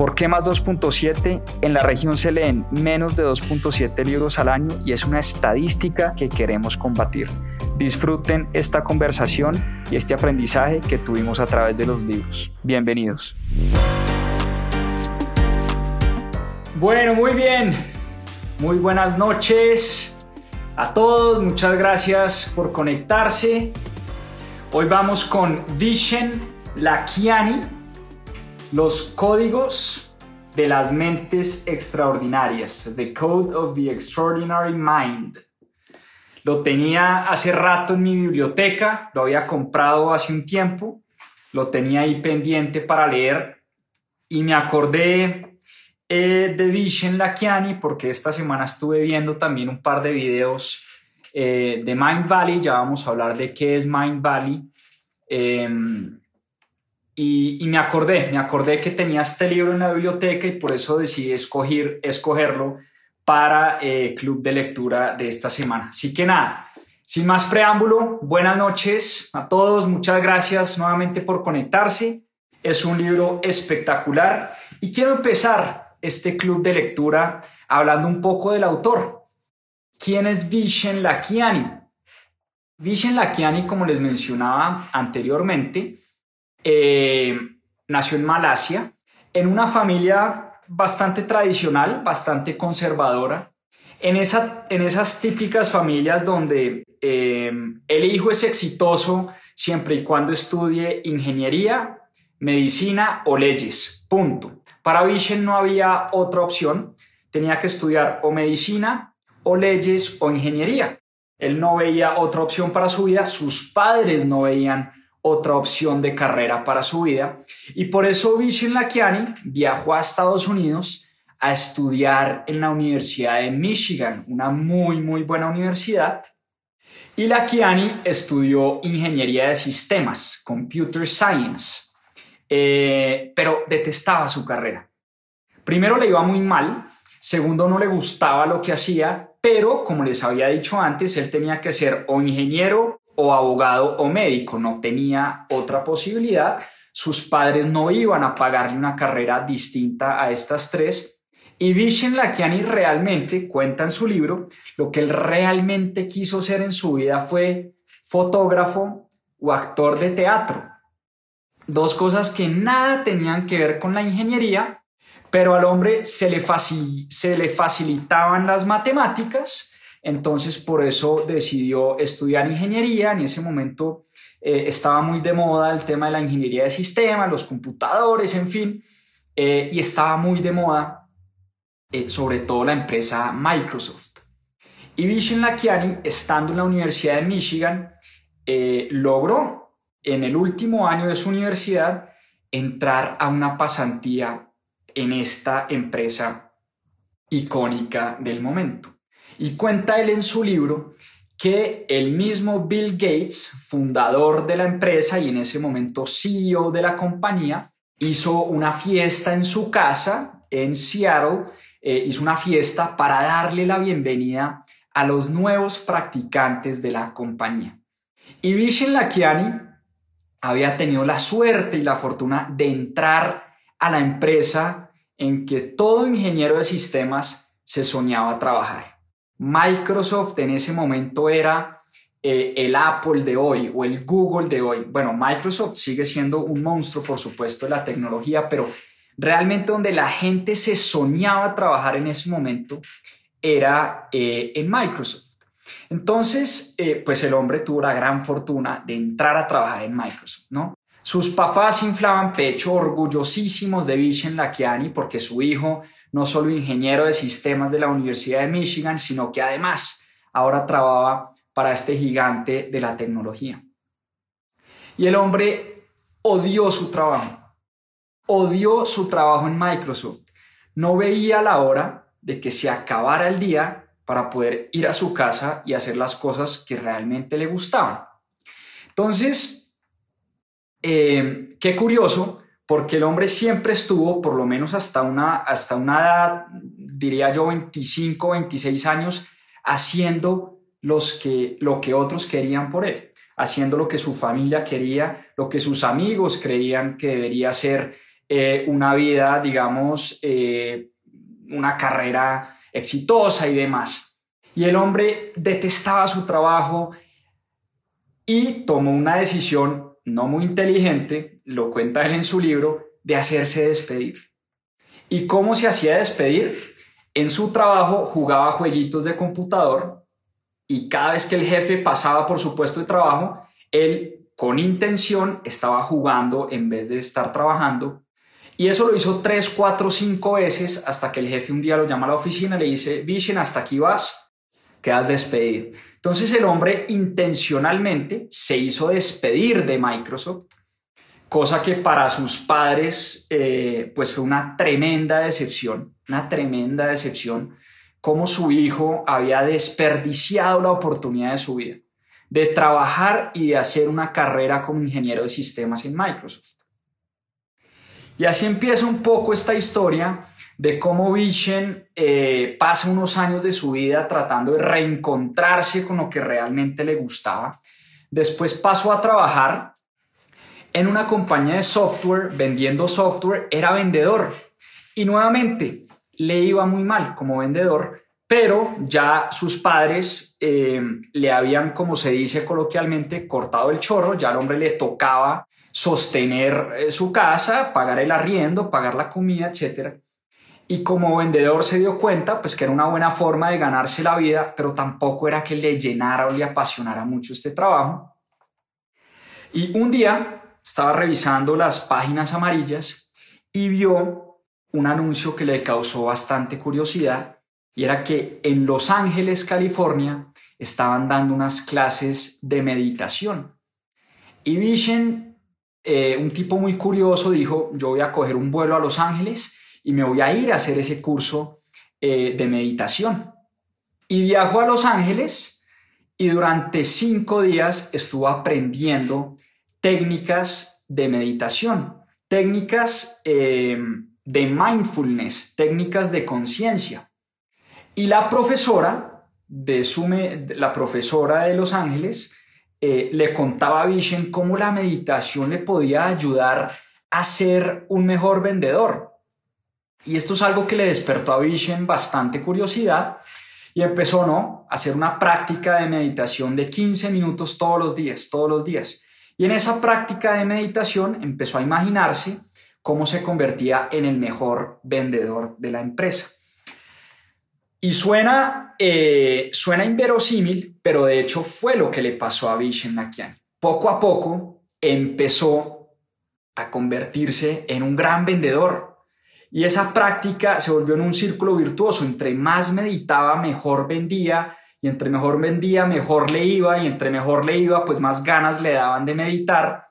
¿Por qué más 2.7? En la región se leen menos de 2.7 libros al año y es una estadística que queremos combatir. Disfruten esta conversación y este aprendizaje que tuvimos a través de los libros. Bienvenidos. Bueno, muy bien. Muy buenas noches a todos. Muchas gracias por conectarse. Hoy vamos con Vishen Lakiani, los códigos de las mentes extraordinarias, The Code of the Extraordinary Mind. Lo tenía hace rato en mi biblioteca, lo había comprado hace un tiempo, lo tenía ahí pendiente para leer y me acordé eh, de Vishen Lakiani porque esta semana estuve viendo también un par de videos eh, de Mind Valley, ya vamos a hablar de qué es Mind Valley. Em, y, me acordé, me acordé que tenía este libro en la biblioteca y por eso decidí escoger, escogerlo para eh, Club de Lectura de esta semana. Así que nada, sin más preámbulo, buenas noches a todos, muchas gracias nuevamente por conectarse. Es un libro espectacular y quiero empezar este club de lectura hablando un poco del autor. ¿Quién es Vishen Lakiani? Vishen Lakiani, como les mencionaba anteriormente, eh, nació en Malasia, en una familia bastante tradicional, bastante conservadora. En, esa, en esas típicas familias donde eh, el hijo es exitoso siempre y cuando estudie ingeniería, medicina o leyes. Punto. Para Vishen no había otra opción. Tenía que estudiar o medicina o leyes o ingeniería. Él no veía otra opción para su vida. Sus padres no veían otra opción de carrera para su vida. Y por eso Vishen Lakiani viajó a Estados Unidos a estudiar en la Universidad de Michigan, una muy, muy buena universidad. Y Lakiani estudió ingeniería de sistemas, computer science, eh, pero detestaba su carrera. Primero le iba muy mal, segundo no le gustaba lo que hacía, pero como les había dicho antes, él tenía que ser o ingeniero o abogado o médico, no tenía otra posibilidad. Sus padres no iban a pagarle una carrera distinta a estas tres. Y Vishen Lakiani realmente cuenta en su libro lo que él realmente quiso ser en su vida fue fotógrafo o actor de teatro. Dos cosas que nada tenían que ver con la ingeniería, pero al hombre se le, se le facilitaban las matemáticas entonces, por eso decidió estudiar ingeniería. En ese momento eh, estaba muy de moda el tema de la ingeniería de sistemas, los computadores, en fin, eh, y estaba muy de moda eh, sobre todo la empresa Microsoft. Y Vishen Lakiani, estando en la Universidad de Michigan, logró en el último año de su universidad entrar a una pasantía en esta empresa icónica del momento. Y cuenta él en su libro que el mismo Bill Gates, fundador de la empresa y en ese momento CEO de la compañía, hizo una fiesta en su casa en Seattle, eh, hizo una fiesta para darle la bienvenida a los nuevos practicantes de la compañía. Y Vishen Lakiani había tenido la suerte y la fortuna de entrar a la empresa en que todo ingeniero de sistemas se soñaba trabajar. Microsoft en ese momento era eh, el Apple de hoy o el Google de hoy. Bueno, Microsoft sigue siendo un monstruo, por supuesto, de la tecnología, pero realmente donde la gente se soñaba trabajar en ese momento era eh, en Microsoft. Entonces, eh, pues el hombre tuvo la gran fortuna de entrar a trabajar en Microsoft, ¿no? Sus papás inflaban pecho, orgullosísimos de Vishen Lakiani porque su hijo no solo ingeniero de sistemas de la Universidad de Michigan, sino que además ahora trabajaba para este gigante de la tecnología. Y el hombre odió su trabajo, odió su trabajo en Microsoft. No veía la hora de que se acabara el día para poder ir a su casa y hacer las cosas que realmente le gustaban. Entonces, eh, qué curioso, porque el hombre siempre estuvo, por lo menos hasta una, hasta una edad, diría yo, 25, 26 años, haciendo los que, lo que otros querían por él, haciendo lo que su familia quería, lo que sus amigos creían que debería ser eh, una vida, digamos, eh, una carrera exitosa y demás. Y el hombre detestaba su trabajo y tomó una decisión no muy inteligente, lo cuenta él en su libro, de hacerse despedir. ¿Y cómo se hacía despedir? En su trabajo jugaba jueguitos de computador y cada vez que el jefe pasaba por su puesto de trabajo, él con intención estaba jugando en vez de estar trabajando. Y eso lo hizo tres, cuatro, cinco veces hasta que el jefe un día lo llama a la oficina y le dice, Vision, hasta aquí vas, quedas despedido. Entonces el hombre intencionalmente se hizo despedir de Microsoft, cosa que para sus padres eh, pues fue una tremenda decepción, una tremenda decepción, como su hijo había desperdiciado la oportunidad de su vida de trabajar y de hacer una carrera como ingeniero de sistemas en Microsoft. Y así empieza un poco esta historia de cómo Vision eh, pasa unos años de su vida tratando de reencontrarse con lo que realmente le gustaba. Después pasó a trabajar en una compañía de software, vendiendo software, era vendedor. Y nuevamente le iba muy mal como vendedor, pero ya sus padres eh, le habían, como se dice coloquialmente, cortado el chorro, ya al hombre le tocaba sostener eh, su casa, pagar el arriendo, pagar la comida, etcétera y como vendedor se dio cuenta pues que era una buena forma de ganarse la vida, pero tampoco era que le llenara o le apasionara mucho este trabajo. Y un día estaba revisando las páginas amarillas y vio un anuncio que le causó bastante curiosidad y era que en Los Ángeles, California, estaban dando unas clases de meditación. Y Vision, eh, un tipo muy curioso, dijo, yo voy a coger un vuelo a Los Ángeles y me voy a ir a hacer ese curso eh, de meditación. Y viajo a Los Ángeles y durante cinco días estuvo aprendiendo técnicas de meditación, técnicas eh, de mindfulness, técnicas de conciencia. Y la profesora de, su, la profesora de Los Ángeles eh, le contaba a Vision cómo la meditación le podía ayudar a ser un mejor vendedor, y esto es algo que le despertó a Vision bastante curiosidad y empezó ¿no? a hacer una práctica de meditación de 15 minutos todos los días, todos los días. Y en esa práctica de meditación empezó a imaginarse cómo se convertía en el mejor vendedor de la empresa. Y suena, eh, suena inverosímil, pero de hecho fue lo que le pasó a Vishen Lakiani. Poco a poco empezó a convertirse en un gran vendedor, y esa práctica se volvió en un círculo virtuoso. Entre más meditaba, mejor vendía. Y entre mejor vendía, mejor le iba. Y entre mejor le iba, pues más ganas le daban de meditar.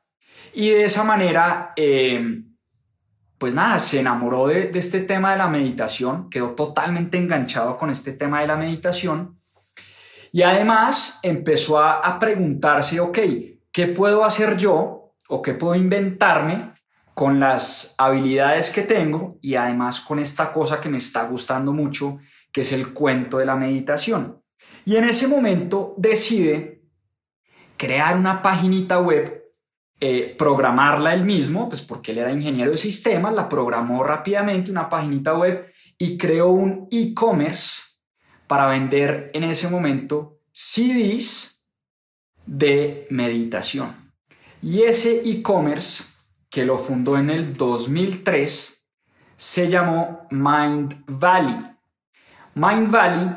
Y de esa manera, eh, pues nada, se enamoró de, este tema de la meditación. Quedó totalmente enganchado con este tema de la meditación. Y además empezó a, a preguntarse, ok, ¿qué puedo hacer yo o qué puedo inventarme con las habilidades que tengo y además con esta cosa que me está gustando mucho, que es el cuento de la meditación. Y en ese momento decide crear una paginita web, eh, programarla él mismo, pues porque él era ingeniero de sistemas, la programó rápidamente una paginita web y creó un e-commerce para vender en ese momento CDs de meditación. Y ese e-commerce que lo fundó en el 2003, se llamó Mind Valley. Mind Valley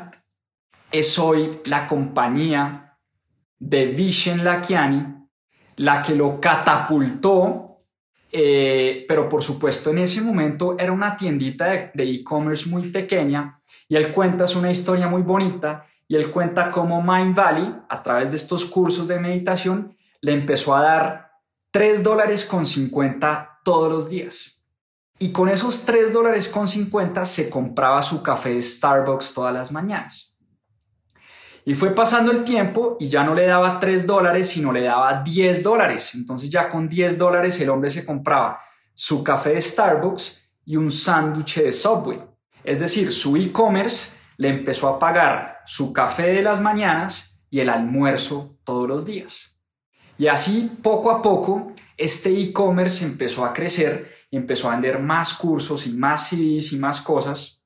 es hoy la compañía de Vishen Lakiani, la que lo catapultó, eh, pero por supuesto en ese momento era una tiendita de e-commerce muy pequeña y él cuenta, es una historia muy bonita, y él cuenta cómo Mind Valley, a través de estos cursos de meditación, le empezó a dar 3 dólares con 50 todos los días. Y con esos 3 dólares con 50 se compraba su café de Starbucks todas las mañanas. Y fue pasando el tiempo y ya no le daba 3 dólares, sino le daba 10 dólares. Entonces ya con 10 dólares el hombre se compraba su café de Starbucks y un sándwich de Subway. Es decir, su e-commerce le empezó a pagar su café de las mañanas y el almuerzo todos los días. Y así, poco a poco, este e-commerce empezó a crecer y empezó a vender más cursos y más CDs y más cosas,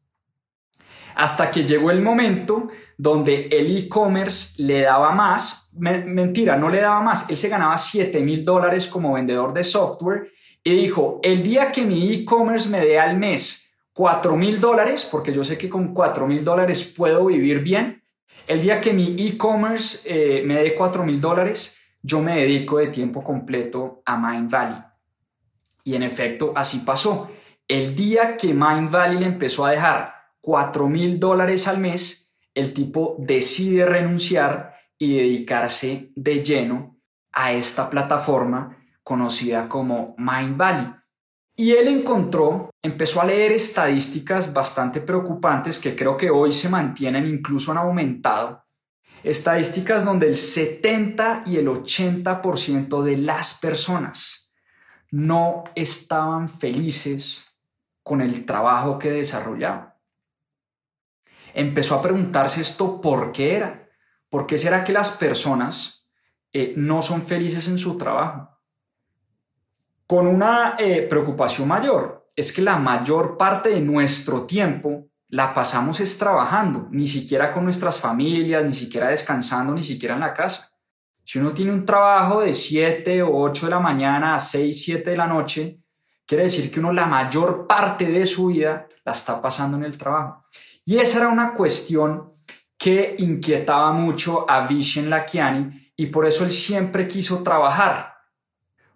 hasta que llegó el momento donde el e-commerce le daba más, mentira, no le daba más, él se ganaba 7 mil dólares como vendedor de software y dijo, el día que mi e-commerce me dé al mes 4 mil dólares, porque yo sé que con 4 mil dólares puedo vivir bien, el día que mi e-commerce eh, me dé 4 mil dólares, yo me dedico de tiempo completo a Mind Valley. Y en efecto, así pasó. El día que Mind Valley le empezó a dejar 4 mil dólares al mes, el tipo decide renunciar y dedicarse de lleno a esta plataforma conocida como Mind Valley. Y él encontró, empezó a leer estadísticas bastante preocupantes que creo que hoy se mantienen, incluso han aumentado. Estadísticas donde el 70 y el 80% de las personas no estaban felices con el trabajo que desarrollaban. Empezó a preguntarse esto por qué era. ¿Por qué será que las personas eh, no son felices en su trabajo? con una eh, preocupación mayor, es que la mayor parte de nuestro tiempo la pasamos es trabajando, ni siquiera con nuestras familias, ni siquiera descansando, ni siquiera en la casa. Si uno tiene un trabajo de 7 o 8 de la mañana a 6, 7 de la noche, quiere decir que uno la mayor parte de su vida la está pasando en el trabajo. Y esa era una cuestión que inquietaba mucho a Vishen Lakiani y por eso él siempre quiso trabajar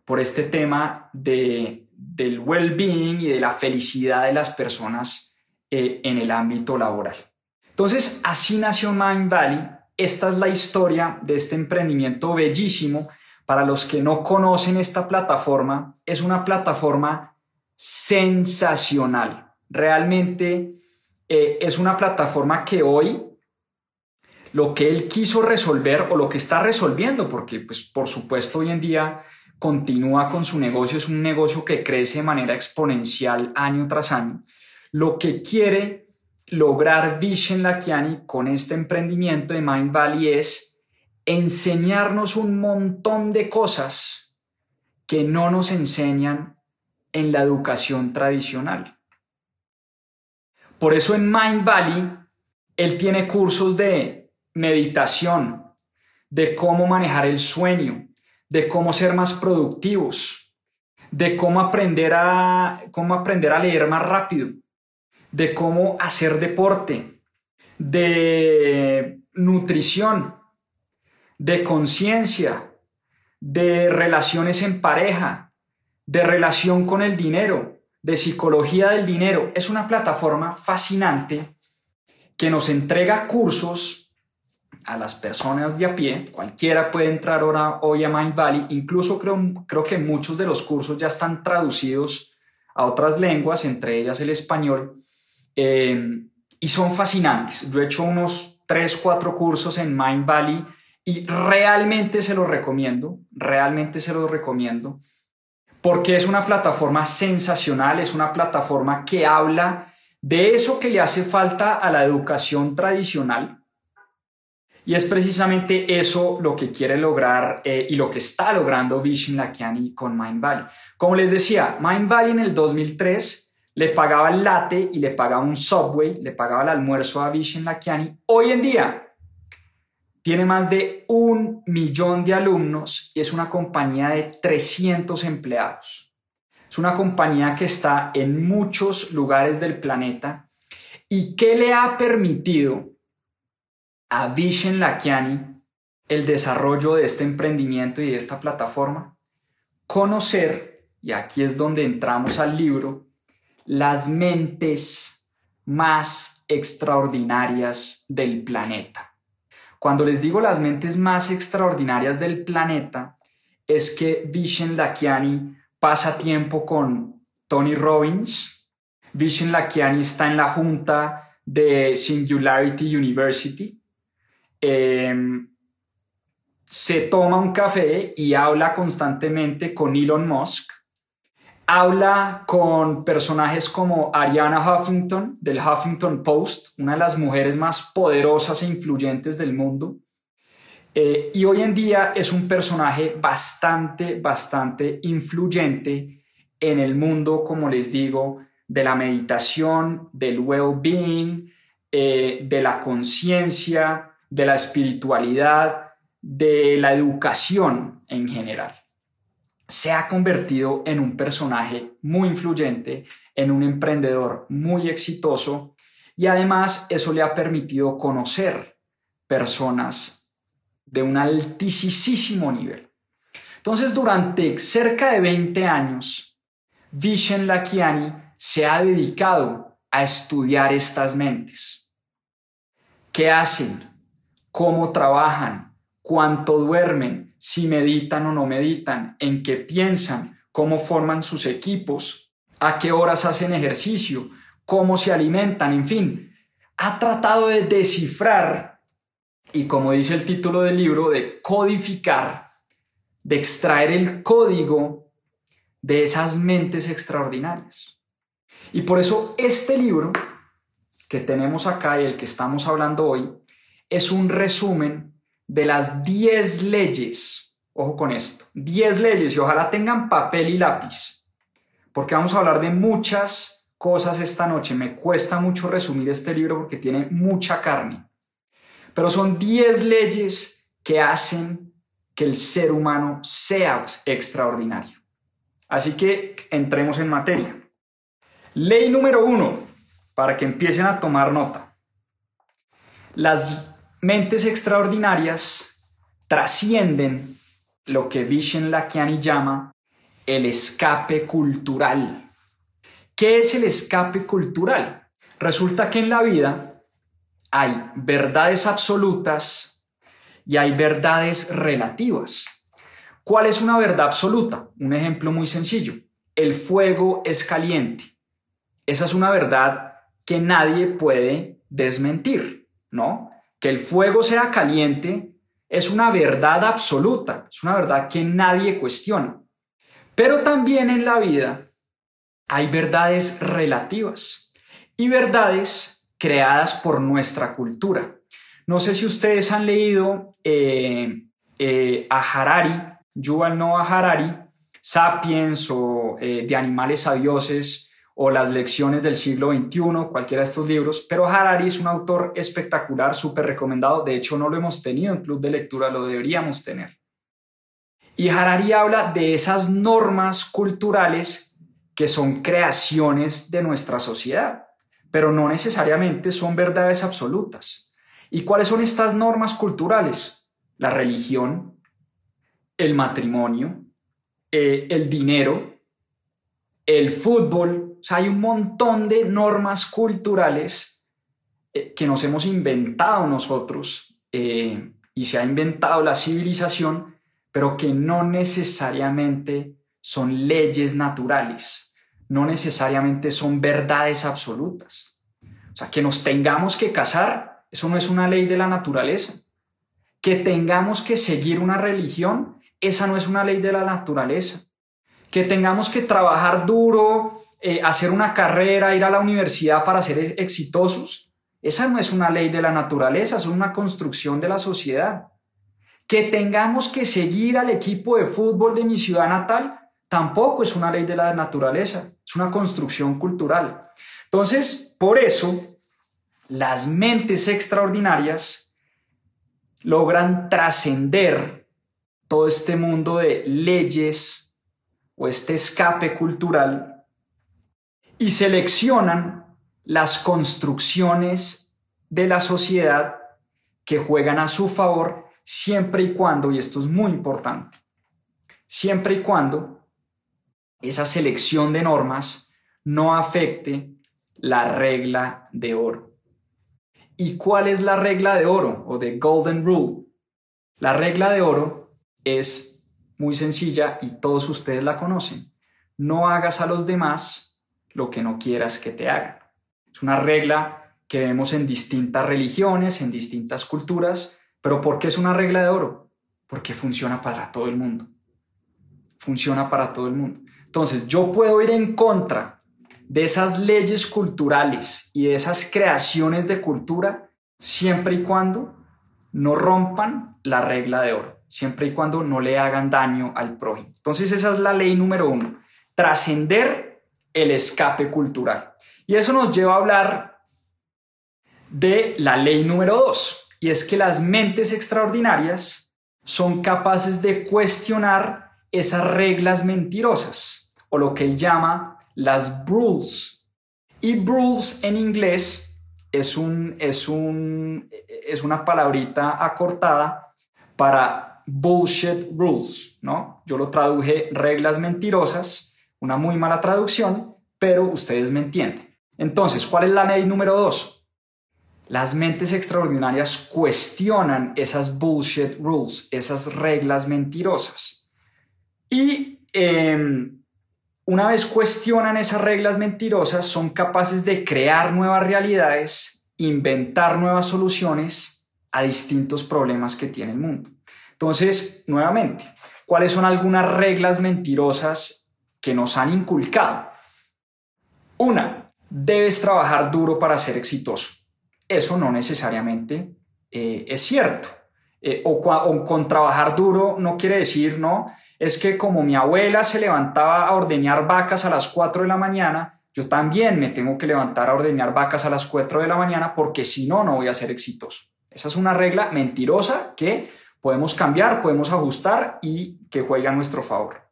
por este tema de, del well-being y de la felicidad de las personas eh, en el ámbito laboral. Entonces, así nació Mind Valley. Esta es la historia de este emprendimiento bellísimo. Para los que no conocen esta plataforma, es una plataforma sensacional. Realmente eh, es una plataforma que hoy lo que él quiso resolver o lo que está resolviendo, porque pues por supuesto hoy en día continúa con su negocio, es un negocio que crece de manera exponencial año tras año. Lo que quiere lograr Vishen Lakiani con este emprendimiento de Mind Valley es enseñarnos un montón de cosas que no nos enseñan en la educación tradicional. Por eso en Mind Valley él tiene cursos de meditación, de cómo manejar el sueño, de cómo ser más productivos, de cómo aprender a, cómo aprender a leer más rápido, de cómo hacer deporte, de nutrición, de conciencia, de relaciones en pareja, de relación con el dinero, de psicología del dinero. Es una plataforma fascinante que nos entrega cursos a las personas de a pie, cualquiera puede entrar ahora hoy a Mind Valley, incluso creo, creo que muchos de los cursos ya están traducidos a otras lenguas, entre ellas el español, eh, y son fascinantes. Yo he hecho unos 3, 4 cursos en Mind Valley y realmente se los recomiendo, realmente se los recomiendo, porque es una plataforma sensacional, es una plataforma que habla de eso que le hace falta a la educación tradicional, y es precisamente eso lo que quiere lograr eh, y lo que está logrando Vishen Lakiani con Mind Valley. Como les decía, Mind Valley en el 2003 le pagaba el latte y le pagaba un subway, le pagaba el almuerzo a Vishen Lakiani. Hoy en día tiene más de un millón de alumnos y es una compañía de 300 empleados. Es una compañía que está en muchos lugares del planeta y que le ha permitido a Vishen Lakiani el desarrollo de este emprendimiento y de esta plataforma, conocer, y aquí es donde entramos al libro, las mentes más extraordinarias del planeta. Cuando les digo las mentes más extraordinarias del planeta, es que Vishen Lakiani pasa tiempo con Tony Robbins. Vishen Lakiani está en la junta de Singularity University, em, se toma un café y habla constantemente con Elon Musk. Habla con personajes como Ariana Huffington del Huffington Post, una de las mujeres más poderosas e influyentes del mundo. Eh, y hoy en día es un personaje bastante, bastante influyente en el mundo, como les digo, de la meditación, del well-being, eh, de la conciencia, de la espiritualidad, de la educación en general. Se ha convertido en un personaje muy influyente, en un emprendedor muy exitoso y además eso le ha permitido conocer personas de un altísimo nivel. Entonces, durante cerca de 20 años, Vishen Lakiani se ha dedicado a estudiar estas mentes. ¿Qué hacen? ¿Cómo trabajan? ¿Cuánto duermen? ¿Si meditan o no meditan? ¿En qué piensan? ¿Cómo forman sus equipos? ¿A qué horas hacen ejercicio? ¿Cómo se alimentan? En fin, ha tratado de descifrar y como dice el título del libro, de codificar, de extraer el código de esas mentes extraordinarias. Y por eso este libro que tenemos acá y el que estamos hablando hoy es un resumen de las 10 leyes. Ojo con esto, 10 leyes y ojalá tengan papel y lápiz, porque vamos a hablar de muchas cosas esta noche. Me cuesta mucho resumir este libro porque tiene mucha carne, pero son 10 leyes que hacen que el ser humano sea extraordinario. Así que entremos en materia. Ley número uno, para que empiecen a tomar nota. Las mentes extraordinarias trascienden lo que Vishen Lakiani llama el escape cultural. ¿Qué es el escape cultural? Resulta que en la vida hay verdades absolutas y hay verdades relativas. ¿Cuál es una verdad absoluta? Un ejemplo muy sencillo. El fuego es caliente. Esa es una verdad que nadie puede desmentir, ¿no? Que el fuego sea caliente es una verdad absoluta, es una verdad que nadie cuestiona. Pero también en la vida hay verdades relativas y verdades creadas por nuestra cultura. No sé si ustedes han leído eh, eh, a Harari, Yuval Noah Harari, Sapiens o eh, De animales a dioses, o Las lecciones del siglo XXI, cualquiera de estos libros, pero Harari es un autor espectacular, súper recomendado, de hecho no lo hemos tenido en Club de Lectura, lo deberíamos tener. Y Harari habla de esas normas culturales que son creaciones de nuestra sociedad, pero no necesariamente son verdades absolutas. ¿Y cuáles son estas normas culturales? La religión, el matrimonio, eh, el dinero, el fútbol, sea, hay un montón de normas culturales eh, que nos hemos inventado nosotros eh, y se ha inventado la civilización, pero que no necesariamente son leyes naturales, no necesariamente son verdades absolutas. O sea, que nos tengamos que casar, eso no es una ley de la naturaleza. Que tengamos que seguir una religión, esa no es una ley de la naturaleza. Que tengamos que trabajar duro, eh, hacer una carrera, ir a la universidad para ser exitosos. Esa no es una ley de la naturaleza, es una construcción de la sociedad. Que tengamos que seguir al equipo de fútbol de mi ciudad natal, tampoco es una ley de la naturaleza, es una construcción cultural. Entonces, por eso, las mentes extraordinarias logran trascender todo este mundo de leyes o este escape cultural y seleccionan las construcciones de la sociedad que juegan a su favor siempre y cuando, y esto es muy importante, siempre y cuando esa selección de normas no afecte la regla de oro. ¿Y cuál es la regla de oro o de Golden Rule? La regla de oro es muy sencilla y todos ustedes la conocen. No hagas a los demás lo que no quieras que te hagan. Es una regla que vemos en distintas religiones, en distintas culturas, ¿Pero por qué es una regla de oro? Porque funciona para todo el mundo. Funciona para todo el mundo. Entonces, yo puedo ir en contra de esas leyes culturales y de esas creaciones de cultura siempre y cuando no rompan la regla de oro, siempre y cuando no le hagan daño al prójimo. Entonces, esa es la ley número uno, trascender el escape cultural. Y eso nos lleva a hablar de la ley número dos, y es que las mentes extraordinarias son capaces de cuestionar esas reglas mentirosas, o lo que él llama las rules. Y rules en inglés es, un, es, un, es una palabrita acortada para bullshit rules, ¿no? Yo lo traduje reglas mentirosas, una muy mala traducción, pero ustedes me entienden. Entonces, ¿cuál es la ley número dos? Las mentes extraordinarias cuestionan esas bullshit rules, esas reglas mentirosas. Y em, una vez cuestionan esas reglas mentirosas, son capaces de crear nuevas realidades, inventar nuevas soluciones a distintos problemas que tiene el mundo. Entonces, nuevamente, ¿cuáles son algunas reglas mentirosas que nos han inculcado? Una, debes trabajar duro para ser exitoso. Eso no necesariamente eh, es cierto. Eh, o, con trabajar duro no quiere decir, no, es que como mi abuela se levantaba a ordeñar vacas a las 4 de la mañana, yo también me tengo que levantar a ordeñar vacas a las 4 de la mañana porque si no, no voy a ser exitoso. Esa es una regla mentirosa que podemos cambiar, podemos ajustar y que juega a nuestro favor.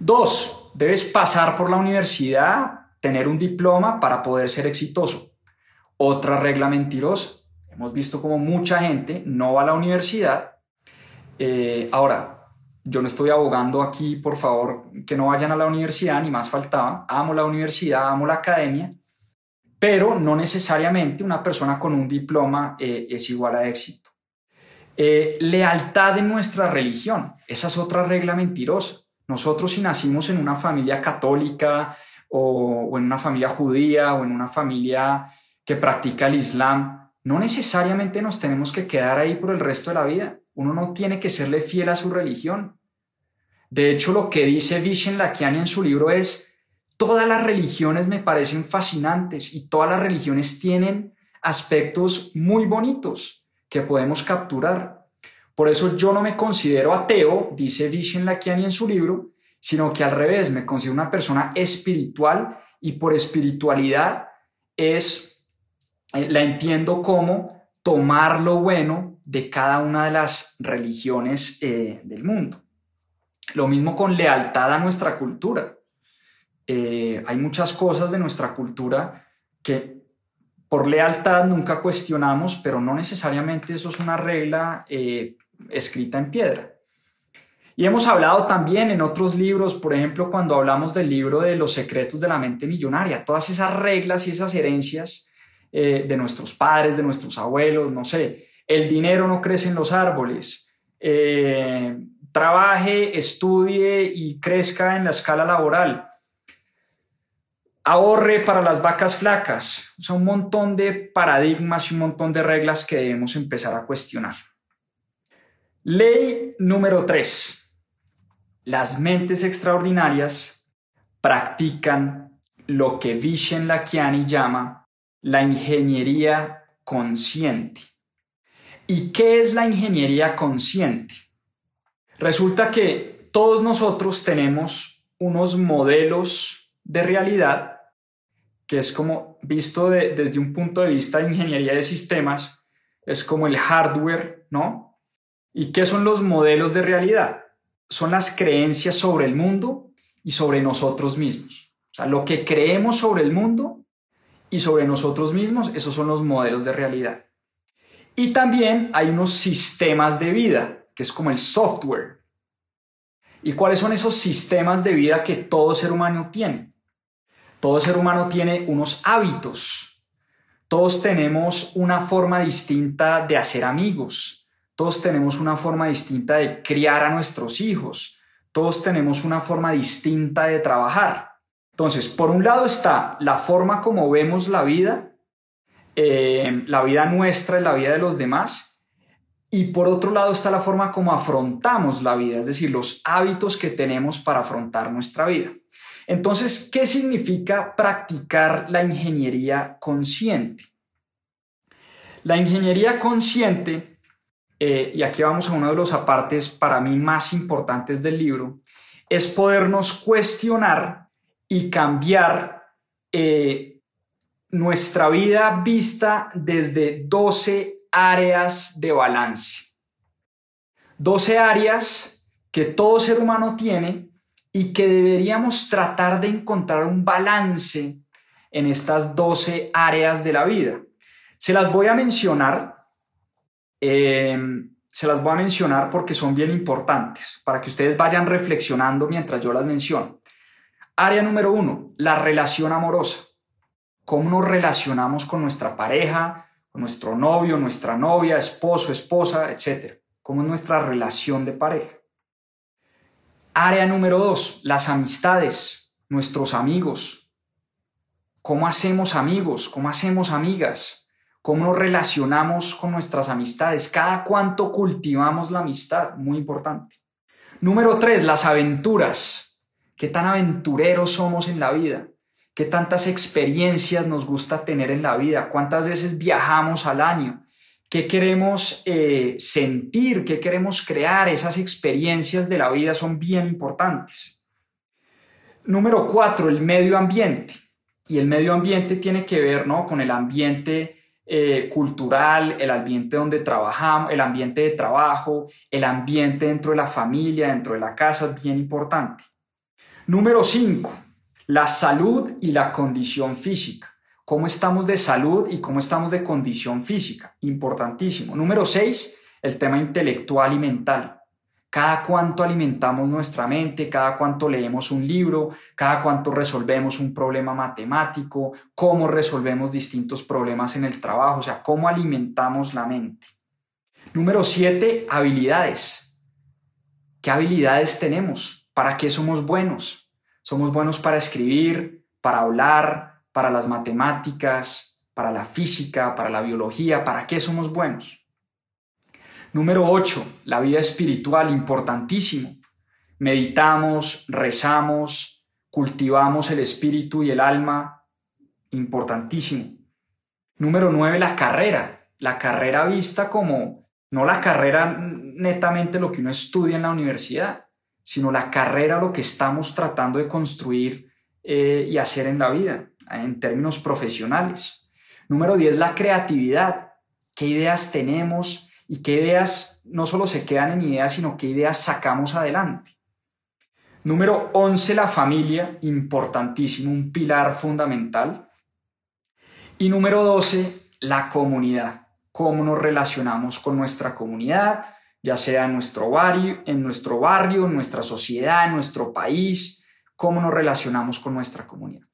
Dos, debes pasar por la universidad tener un diploma para poder ser exitoso. Otra regla mentirosa. Hemos visto como mucha gente no va a la universidad. Eh, ahora, yo no estoy abogando aquí, por favor, que no vayan a la universidad, ni más faltaba. Amo la universidad, amo la academia, pero no necesariamente una persona con un diploma eh, es igual a éxito. Eh, lealtad en nuestra religión, esa es otra regla mentirosa. Nosotros si nacimos en una familia católica, o, en una familia judía o en una familia que practica el Islam, no necesariamente nos tenemos que quedar ahí por el resto de la vida. Uno no tiene que serle fiel a su religión. De hecho, lo que dice Vishen Lakiani en su libro es, todas las religiones me parecen fascinantes y todas las religiones tienen aspectos muy bonitos que podemos capturar. Por eso yo no me considero ateo, dice Vishen Lakiani en su libro, sino que al revés, me considero una persona espiritual y por espiritualidad es, eh, la entiendo como tomar lo bueno de cada una de las religiones eh, del mundo. Lo mismo con lealtad a nuestra cultura. Eh, hay muchas cosas de nuestra cultura que por lealtad nunca cuestionamos, pero no necesariamente eso es una regla escrita en piedra. Y hemos hablado también en otros libros, por ejemplo, cuando hablamos del libro de los secretos de la mente millonaria, todas esas reglas y esas herencias eh, de nuestros padres, de nuestros abuelos, no sé, el dinero no crece en los árboles, eh, trabaje, estudie y crezca en la escala laboral, ahorre para las vacas flacas, son un montón de paradigmas y un montón de reglas que debemos empezar a cuestionar. Ley número 3 las mentes extraordinarias practican lo que Vishen Lakiani llama la ingeniería consciente. ¿Y qué es la ingeniería consciente? Resulta que todos nosotros tenemos unos modelos de realidad que es como visto desde un punto de vista de ingeniería de sistemas, es como el hardware, ¿no? ¿Y qué son los modelos de realidad? son las creencias sobre el mundo y sobre nosotros mismos. O sea, lo que creemos sobre el mundo y sobre nosotros mismos, esos son los modelos de realidad. Y también hay unos sistemas de vida, que es como el software. ¿Y cuáles son esos sistemas de vida que todo ser humano tiene? Todo ser humano tiene unos hábitos. Todos tenemos una forma distinta de hacer amigos, todos tenemos una forma distinta de criar a nuestros hijos. Todos tenemos una forma distinta de trabajar. Entonces, por un lado está la forma como vemos la vida, eh, la vida nuestra y la vida de los demás, y por otro lado está la forma como afrontamos la vida, es decir, los hábitos que tenemos para afrontar nuestra vida. Entonces, ¿qué significa practicar la ingeniería consciente? La ingeniería consciente, eh, y aquí vamos a uno de los apartes para mí más importantes del libro, es podernos cuestionar y cambiar eh, nuestra vida vista desde 12 áreas de balance. 12 áreas que todo ser humano tiene y que deberíamos tratar de encontrar un balance en estas 12 áreas de la vida. Se las voy a mencionar, em, se las voy a mencionar porque son bien importantes, para que ustedes vayan reflexionando mientras yo las menciono. Área número uno, la relación amorosa. ¿Cómo nos relacionamos con nuestra pareja, nuestro novio, nuestra novia, esposo, esposa, etc. ¿Cómo es nuestra relación de pareja? Área número dos, las amistades, nuestros amigos. ¿Cómo hacemos amigos? ¿Cómo hacemos amigas? ¿Cómo nos relacionamos con nuestras amistades? ¿Cada cuánto cultivamos la amistad? Muy importante. Número tres, las aventuras. ¿Qué tan aventureros somos en la vida? qué tantas experiencias nos gusta tener en la vida, cuántas veces viajamos al año, qué queremos eh, sentir, qué queremos crear, esas experiencias de la vida son bien importantes. Número cuatro, el medio ambiente. Y el medio ambiente tiene que ver ¿no? con el ambiente eh, cultural, el ambiente donde trabajamos, el ambiente de trabajo, el ambiente dentro de la familia, dentro de la casa, es bien importante. Número cinco, la salud y la condición física. ¿Cómo estamos de salud y cómo estamos de condición física? Importantísimo. Número seis, el tema intelectual y mental. Cada cuánto alimentamos nuestra mente, cada cuánto leemos un libro, cada cuánto resolvemos un problema matemático, cómo resolvemos distintos problemas en el trabajo, o sea, cómo alimentamos la mente. Número siete, habilidades. ¿Qué habilidades tenemos? ¿Para qué somos buenos? Somos buenos para escribir, para hablar, para las matemáticas, para la física, para la biología. ¿Para qué somos buenos? Número 8. La vida espiritual, importantísimo. Meditamos, rezamos, cultivamos el espíritu y el alma, importantísimo. Número 9. La carrera. La carrera vista como, no la carrera netamente lo que uno estudia en la universidad, sino la carrera, lo que estamos tratando de construir eh, y hacer en la vida, en términos profesionales. Número 10, la creatividad. ¿Qué ideas tenemos y qué ideas no solo se quedan en ideas, sino qué ideas sacamos adelante? Número 11, la familia, importantísimo, un pilar fundamental. Y número 12, la comunidad, cómo nos relacionamos con nuestra comunidad, ya sea en nuestro barrio, en nuestro barrio, en nuestra sociedad, en nuestro país, cómo nos relacionamos con nuestra comunidad.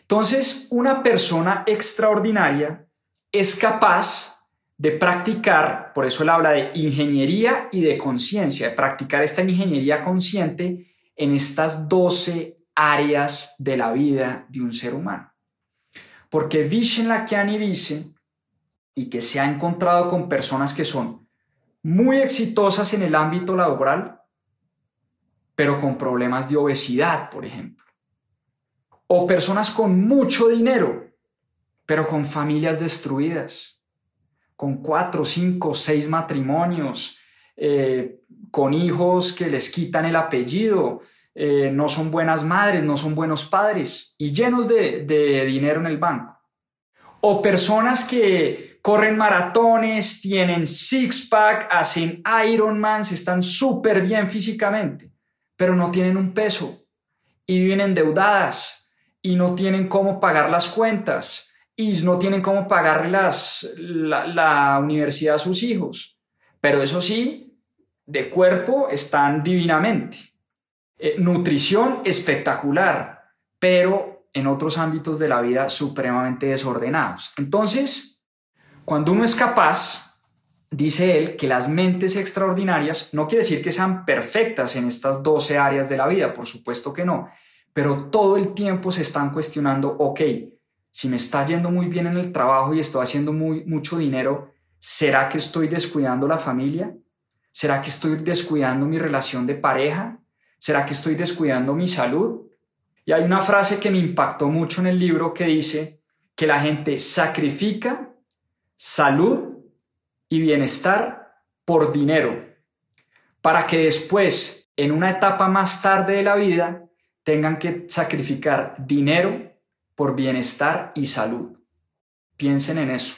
Entonces, una persona extraordinaria es capaz de practicar, por eso él habla de ingeniería y de conciencia, de practicar esta ingeniería consciente en estas 12 áreas de la vida de un ser humano. Porque Vishen Lakiani dice, y que se ha encontrado con personas que son muy exitosas en el ámbito laboral, pero con problemas de obesidad, por ejemplo. O personas con mucho dinero, pero con familias destruidas, con cuatro, cinco, seis matrimonios, eh, con hijos que les quitan el apellido, eh, no son buenas madres, no son buenos padres y llenos de, dinero en el banco. O personas que corren maratones, tienen six-pack, hacen Ironmans, están súper bien físicamente, pero no tienen un peso y viven endeudadas y no tienen cómo pagar las cuentas y no tienen cómo pagar las, la, universidad a sus hijos. Pero eso sí, de cuerpo están divinamente. Eh, nutrición espectacular, pero en otros ámbitos de la vida supremamente desordenados. Entonces, cuando uno es capaz, dice él, que las mentes extraordinarias no quiere decir que sean perfectas en estas 12 áreas de la vida, por supuesto que no, pero todo el tiempo se están cuestionando, ok, si me está yendo muy bien en el trabajo y estoy haciendo muy, mucho dinero, ¿será que estoy descuidando la familia? ¿Será que estoy descuidando mi relación de pareja? ¿Será que estoy descuidando mi salud? Y hay una frase que me impactó mucho en el libro que dice que la gente sacrifica salud y bienestar por dinero, para que después, en una etapa más tarde de la vida, tengan que sacrificar dinero por bienestar y salud. Piensen en eso.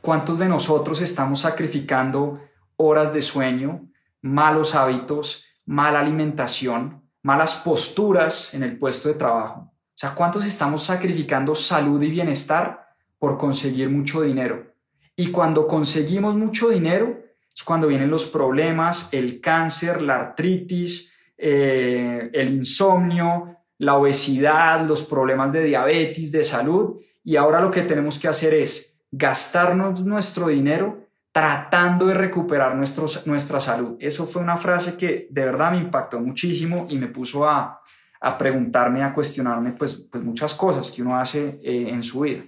¿Cuántos de nosotros estamos sacrificando horas de sueño, malos hábitos, mala alimentación, malas posturas en el puesto de trabajo? O sea, ¿cuántos estamos sacrificando salud y bienestar por conseguir mucho dinero? Y cuando conseguimos mucho dinero es cuando vienen los problemas, el cáncer, la artritis, eh, el insomnio, la obesidad, los problemas de diabetes, de salud. Y ahora lo que tenemos que hacer es gastarnos nuestro dinero tratando de recuperar nuestra salud. Eso fue una frase que de verdad me impactó muchísimo y me puso a, preguntarme, a cuestionarme pues, pues muchas cosas que uno hace eh, en su vida.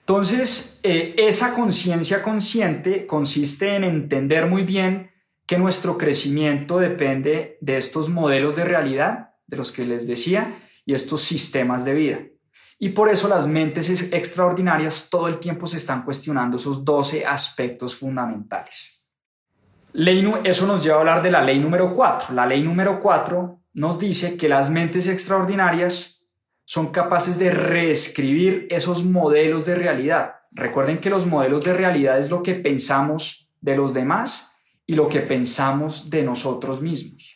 Entonces, eh, esa conciencia consciente consiste en entender muy bien que nuestro crecimiento depende de estos modelos de realidad, de los que les decía, y estos sistemas de vida. Y por eso las mentes extraordinarias todo el tiempo se están cuestionando esos 12 aspectos fundamentales. Ley, eso nos lleva a hablar de la ley número 4. La ley número 4 nos dice que las mentes extraordinarias son capaces de reescribir esos modelos de realidad. Recuerden que los modelos de realidad es lo que pensamos de los demás y lo que pensamos de nosotros mismos.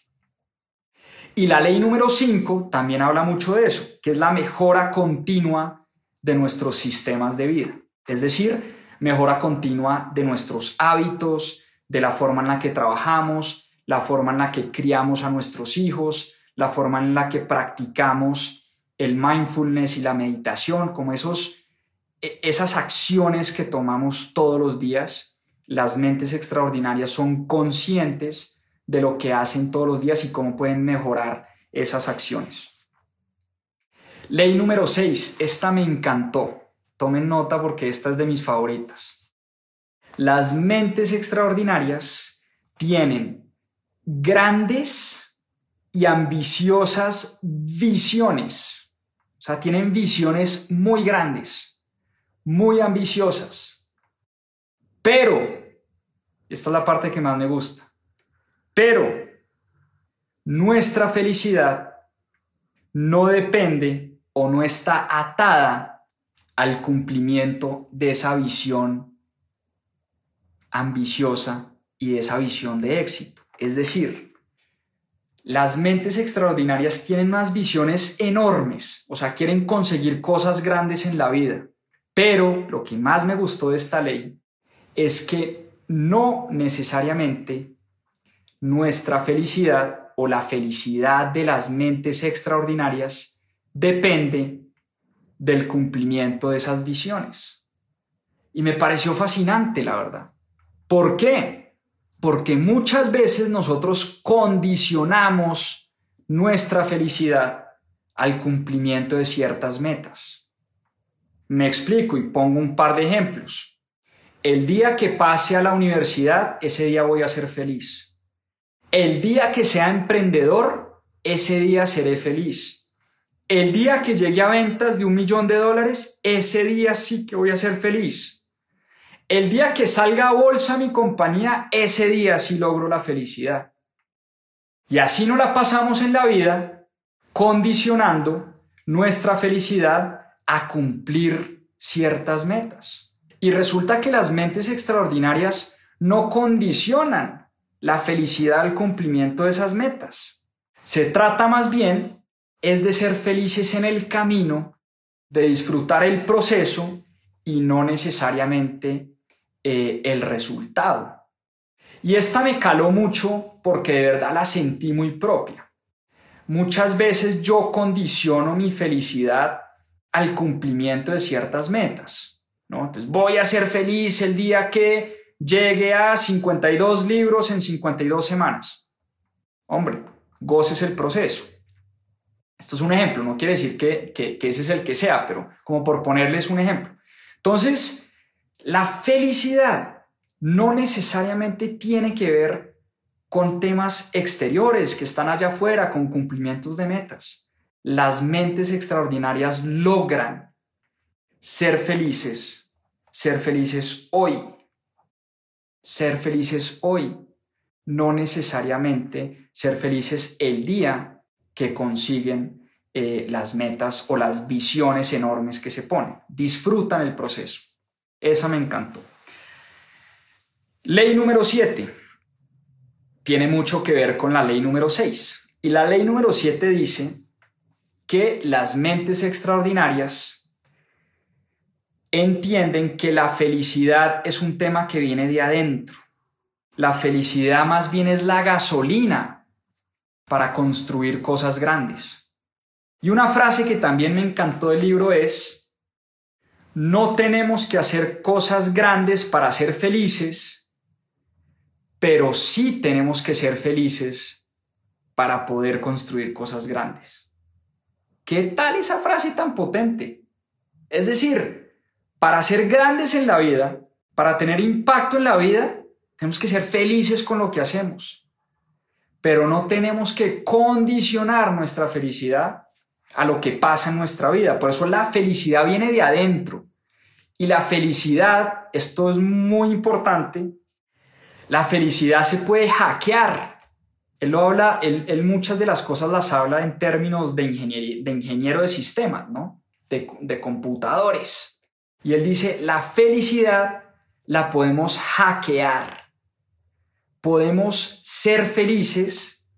Y la ley número 5 también habla mucho de eso, que es la mejora continua de nuestros sistemas de vida. Es decir, mejora continua de nuestros hábitos, de la forma en la que trabajamos, la forma en la que criamos a nuestros hijos, la forma en la que practicamos el mindfulness y la meditación, como esos, e, esas acciones que tomamos todos los días. Las mentes extraordinarias son conscientes de lo que hacen todos los días y cómo pueden mejorar esas acciones. Ley número 6, esta me encantó. Tomen nota porque esta es de mis favoritas. Las mentes extraordinarias tienen grandes y ambiciosas visiones. O sea, tienen visiones muy grandes, muy ambiciosas. Pero, esta es la parte que más me gusta, pero nuestra felicidad no depende o no está atada al cumplimiento de esa visión ambiciosa y de esa visión de éxito. Es decir, las mentes extraordinarias tienen unas visiones enormes, o sea, quieren conseguir cosas grandes en la vida. Pero lo que más me gustó de esta ley es que no necesariamente nuestra felicidad o la felicidad de las mentes extraordinarias depende del cumplimiento de esas visiones. Y me pareció fascinante, la verdad. ¿Por qué? Porque muchas veces nosotros condicionamos nuestra felicidad al cumplimiento de ciertas metas. Me explico y pongo un par de ejemplos. El día que pase a la universidad, ese día voy a ser feliz el día que sea emprendedor, ese día seré feliz. El día que llegue a ventas de un millón de dólares, ese día sí que voy a ser feliz. El día que salga a bolsa mi compañía, ese día sí logro la felicidad. Y así no la pasamos en la vida, condicionando nuestra felicidad a cumplir ciertas metas. Y resulta que las mentes extraordinarias no condicionan la felicidad al cumplimiento de esas metas. Se trata más bien es de ser felices en el camino, de disfrutar el proceso y no necesariamente eh, el resultado. Y esta me caló mucho porque de verdad la sentí muy propia. Muchas veces yo condiciono mi felicidad al cumplimiento de ciertas metas. ¿no? Entonces voy a ser feliz el día que llegue a 52 libros en 52 semanas. Hombre, goces el proceso. Esto es un ejemplo, no quiere decir que, que, ese es el que sea, pero como por ponerles un ejemplo. Entonces, la felicidad no necesariamente tiene que ver con temas exteriores que están allá afuera, con cumplimientos de metas. Las mentes extraordinarias logran ser felices, ser felices hoy, ser felices hoy, no necesariamente ser felices el día que consiguen eh, las metas o las visiones enormes que se ponen. Disfrutan el proceso. Esa me encantó. Ley número 7 tiene mucho que ver con la ley número 6. Y la ley número 7 dice que las mentes extraordinarias entienden que la felicidad es un tema que viene de adentro. La felicidad más bien es la gasolina para construir cosas grandes. Y una frase que también me encantó del libro es, no tenemos que hacer cosas grandes para ser felices, pero sí tenemos que ser felices para poder construir cosas grandes. ¿Qué tal esa frase tan potente? Es decir, para ser grandes en la vida, para tener impacto en la vida, tenemos que ser felices con lo que hacemos. Pero no tenemos que condicionar nuestra felicidad a lo que pasa en nuestra vida. Por eso la felicidad viene de adentro. Y la felicidad, esto es muy importante, la felicidad se puede hackear. Él lo habla, él, muchas de las cosas las habla en términos de, de ingeniero de sistemas, ¿no? De, de computadores. Y él dice, la felicidad la podemos hackear. Podemos ser felices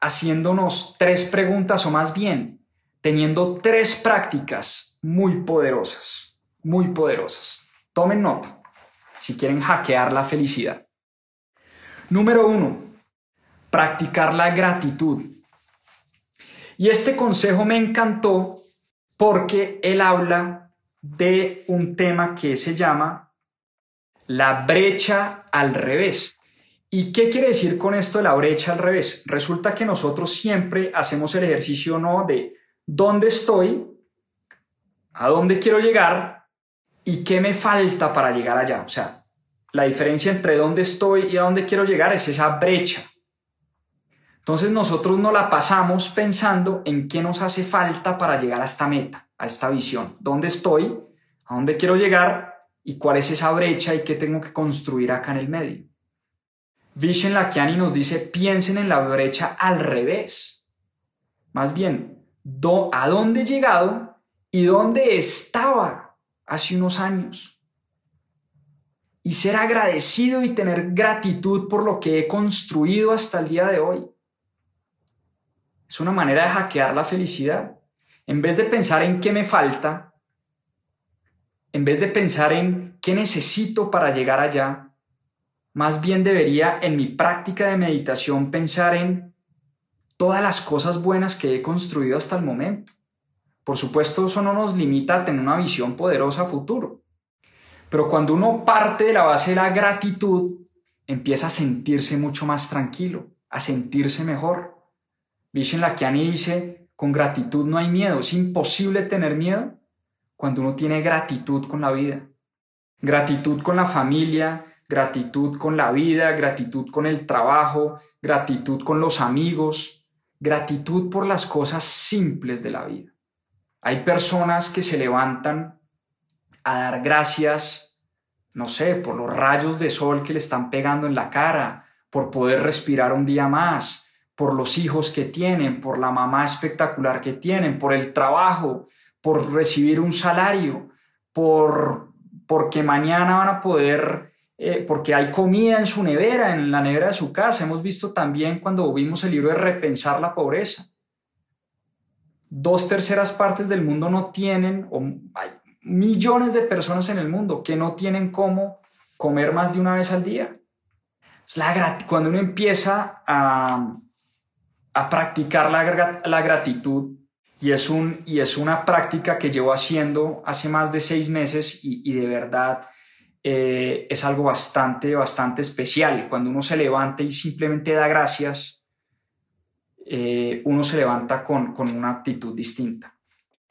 haciéndonos tres preguntas o más bien teniendo tres prácticas muy poderosas, muy poderosas. Tomen nota si quieren hackear la felicidad. Número uno, practicar la gratitud. Y este consejo me encantó porque él habla de un tema que se llama la brecha al revés. ¿Y qué quiere decir con esto de la brecha al revés? Resulta que nosotros siempre hacemos el ejercicio no de dónde estoy, a dónde quiero llegar y qué me falta para llegar allá. O sea, la diferencia entre dónde estoy y a dónde quiero llegar es esa brecha. Entonces nosotros no la pasamos pensando en qué nos hace falta para llegar a esta meta, a esta visión. ¿Dónde estoy? ¿A dónde quiero llegar? ¿Y cuál es esa brecha y qué tengo que construir acá en el medio? Vishen Lakiani nos dice, piensen en la brecha al revés. Más bien, ¿a dónde he llegado y dónde estaba hace unos años? y ser agradecido y tener gratitud por lo que he construido hasta el día de hoy. Es una manera de hackear la felicidad. En vez de pensar en qué me falta, en vez de pensar en qué necesito para llegar allá, más bien debería en mi práctica de meditación pensar en todas las cosas buenas que he construido hasta el momento. Por supuesto, eso no nos limita a tener una visión poderosa futuro. Pero cuando uno parte de la base de la gratitud, empieza a sentirse mucho más tranquilo, a sentirse mejor. Vishen Lakiani dice, con gratitud no hay miedo, es imposible tener miedo cuando uno tiene gratitud con la vida. Gratitud con la familia, gratitud con la vida, gratitud con el trabajo, gratitud con los amigos, gratitud por las cosas simples de la vida. Hay personas que se levantan a dar gracias, no sé, por los rayos de sol que le están pegando en la cara, por poder respirar un día más, por los hijos que tienen, por la mamá espectacular que tienen, por el trabajo, por recibir un salario, por porque mañana van a poder, eh, porque hay comida en su nevera, en la nevera de su casa. Hemos visto también cuando vimos el libro de Repensar la pobreza. Dos terceras partes del mundo no tienen, o hay millones de personas en el mundo que no tienen cómo comer más de una vez al día. Cuando uno empieza a, a practicar la, la, gratitud, y es, un, y es una práctica que llevo haciendo hace más de seis meses y, y de verdad eh, es algo bastante, bastante especial. Cuando uno se levanta y simplemente da gracias, eh, uno se levanta con, con una actitud distinta.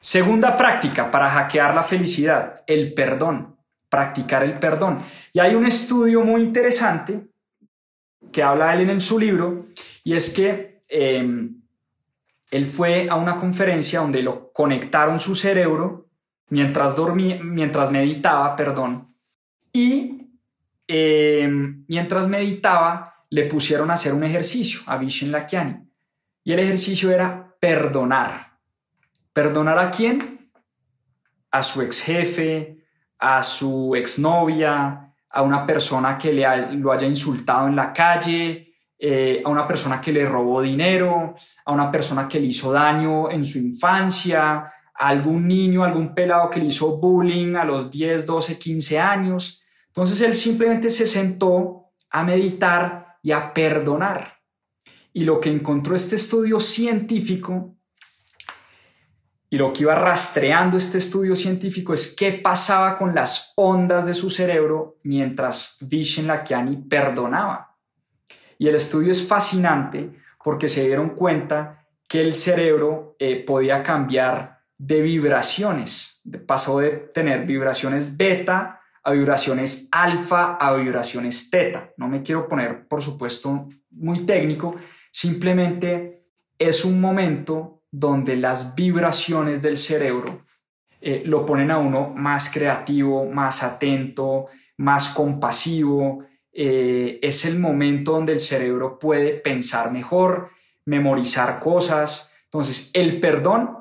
Segunda práctica para hackear la felicidad, el perdón, practicar el perdón. Y hay un estudio muy interesante que habla él en su libro, y es que em, él fue a una conferencia donde lo conectaron su cerebro mientras dormía, mientras meditaba, perdón, y em, mientras meditaba le pusieron a hacer un ejercicio a Vishen Lakiani. Y el ejercicio era perdonar. ¿Perdonar a quién? A su ex jefe, a su exnovia, a una persona que le lo haya insultado en la calle, eh, a una persona que le robó dinero, a una persona que le hizo daño en su infancia, a algún niño, algún pelado que le hizo bullying a los 10, 12, 15 años. Entonces él simplemente se sentó a meditar y a perdonar. Y lo que encontró este estudio científico y lo que iba rastreando este estudio científico es qué pasaba con las ondas de su cerebro mientras Vishen Lakiani perdonaba. Y el estudio es fascinante porque se dieron cuenta que el cerebro eh, podía cambiar de vibraciones. Pasó de tener vibraciones beta a vibraciones alfa a vibraciones teta. No me quiero poner, por supuesto, muy técnico, simplemente es un momento donde las vibraciones del cerebro eh, lo ponen a uno más creativo, más atento, más compasivo. Eh, es el momento donde el cerebro puede pensar mejor, memorizar cosas. Entonces, el perdón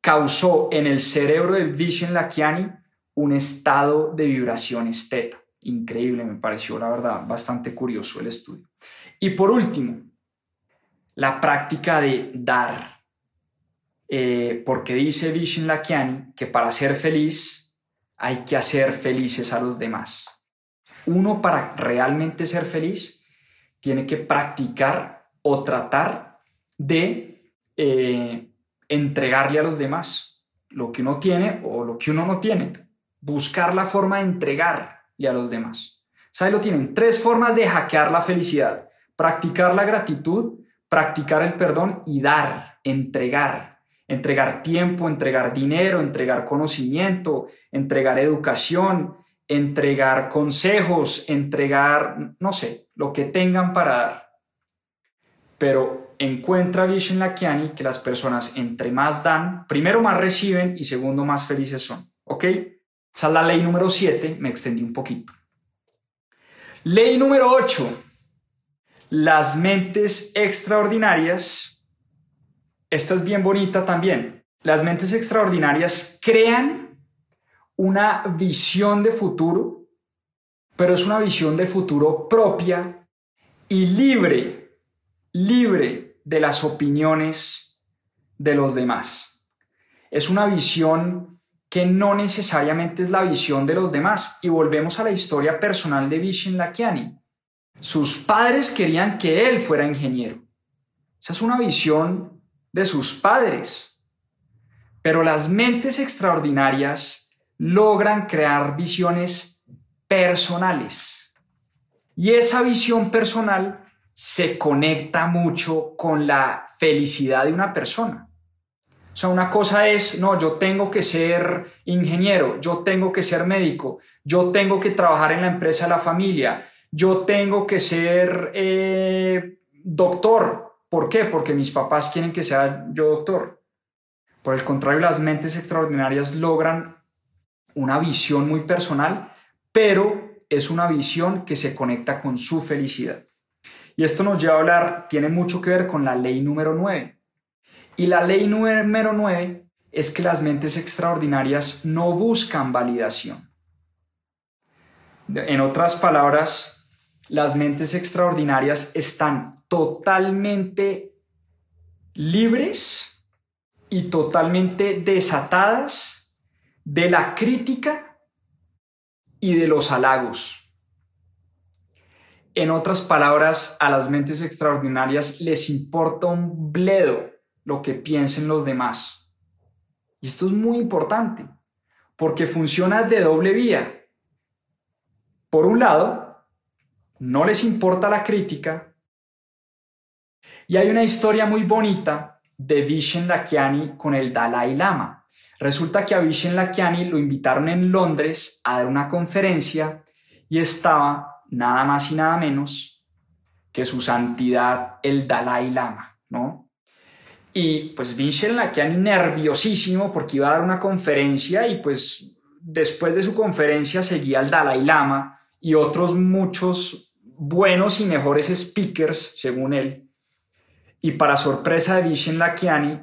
causó en el cerebro del Vishen Lakiani un estado de vibraciones teta. Increíble, me pareció la verdad bastante curioso el estudio. Y por último, la práctica de dar eh, porque dice Vishen Lakiani que para ser feliz hay que hacer felices a los demás. Uno para realmente ser feliz tiene que practicar o tratar de eh, entregarle a los demás lo que uno tiene o lo que uno no tiene. Buscar la forma de entregarle a los demás. ¿Sabe? Lo tienen tres formas de hackear la felicidad. Practicar la gratitud, practicar el perdón y dar, entregar entregar tiempo, entregar dinero, entregar conocimiento, entregar educación, entregar consejos, entregar, no sé, lo que tengan para dar. Pero encuentra Vishen Lakiani que las personas entre más dan, primero más reciben y segundo más felices son. ¿Ok? Esa es la ley número 7, me extendí un poquito. Ley número 8. Las mentes extraordinarias esta es bien bonita también. Las mentes extraordinarias crean una visión de futuro, pero es una visión de futuro propia y libre, libre de las opiniones de los demás. Es una visión que no necesariamente es la visión de los demás. Y volvemos a la historia personal de Vishen Lakiani. Sus padres querían que él fuera ingeniero. Esa es una visión de sus padres. Pero las mentes extraordinarias logran crear visiones personales. Y esa visión personal se conecta mucho con la felicidad de una persona. O sea, una cosa es, no, yo tengo que ser ingeniero, yo tengo que ser médico, yo tengo que trabajar en la empresa de la familia, yo tengo que ser eh, doctor, ¿Por qué? Porque mis papás quieren que sea yo doctor. Por el contrario, las mentes extraordinarias logran una visión muy personal, pero es una visión que se conecta con su felicidad. Y esto nos lleva a hablar, tiene mucho que ver con la ley número 9. Y la ley número 9 es que las mentes extraordinarias no buscan validación. En otras palabras, las mentes extraordinarias están totalmente libres y totalmente desatadas de la crítica y de los halagos. En otras palabras, a las mentes extraordinarias les importa un bledo lo que piensen los demás. Y esto es muy importante, porque funciona de doble vía. Por un lado, no les importa la crítica. Y hay una historia muy bonita de Vishen Lakiani con el Dalai Lama. Resulta que a Vishen Lakiani lo invitaron en Londres a dar una conferencia y estaba nada más y nada menos que su santidad el Dalai Lama, ¿no? Y pues Vishen Lakiani nerviosísimo porque iba a dar una conferencia y pues después de su conferencia seguía el Dalai Lama y otros muchos buenos y mejores speakers, según él. Y para sorpresa de Vishen Lakiani,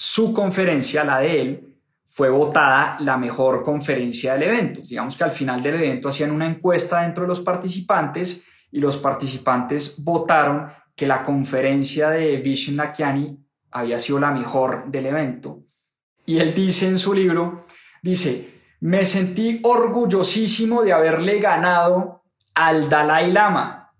su conferencia, la de él, fue votada la mejor conferencia del evento. Digamos que al final del evento hacían una encuesta dentro de los participantes y los participantes votaron que la conferencia de Vishen Lakiani había sido la mejor del evento. Y él dice en su libro, dice, me sentí orgullosísimo de haberle ganado al Dalai Lama.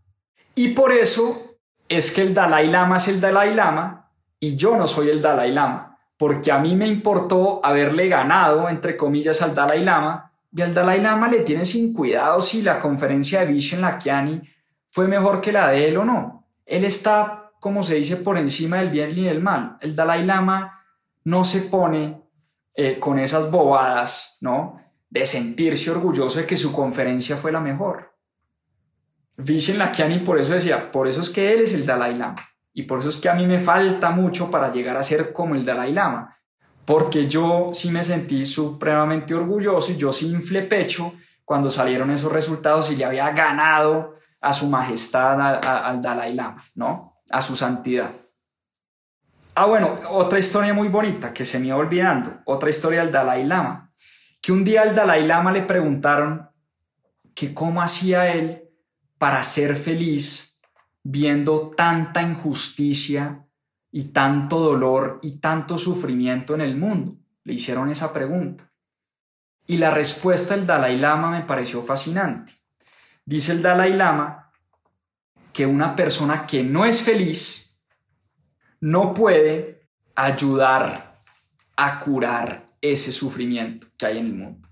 Y por eso es que el Dalai Lama es el Dalai Lama y yo no soy el Dalai Lama, porque a mí me importó haberle ganado, entre comillas, al Dalai Lama, y al Dalai Lama le tiene sin cuidado si la conferencia de Vishen Lakiani fue mejor que la de él o no. Él está, como se dice, por encima del bien y del mal. El Dalai Lama no se pone eh, con esas bobadas, ¿no? De sentirse orgulloso de que su conferencia fue la mejor. Vishen Lakiani por eso decía, por eso es que él es el Dalai Lama. Y por eso es que a mí me falta mucho para llegar a ser como el Dalai Lama. Porque yo sí me sentí supremamente orgulloso y yo sí inflé pecho cuando salieron esos resultados y le había ganado a su majestad, al Dalai Lama, ¿no? A su santidad. Ah, bueno, otra historia muy bonita que se me iba olvidando, otra historia del Dalai Lama, que un día al Dalai Lama le preguntaron que cómo hacía él para ser feliz viendo tanta injusticia y tanto dolor y tanto sufrimiento en el mundo. Le hicieron esa pregunta. Y la respuesta del Dalai Lama me pareció fascinante. Dice el Dalai Lama que una persona que no es feliz no puede ayudar a curar ese sufrimiento que hay en el mundo.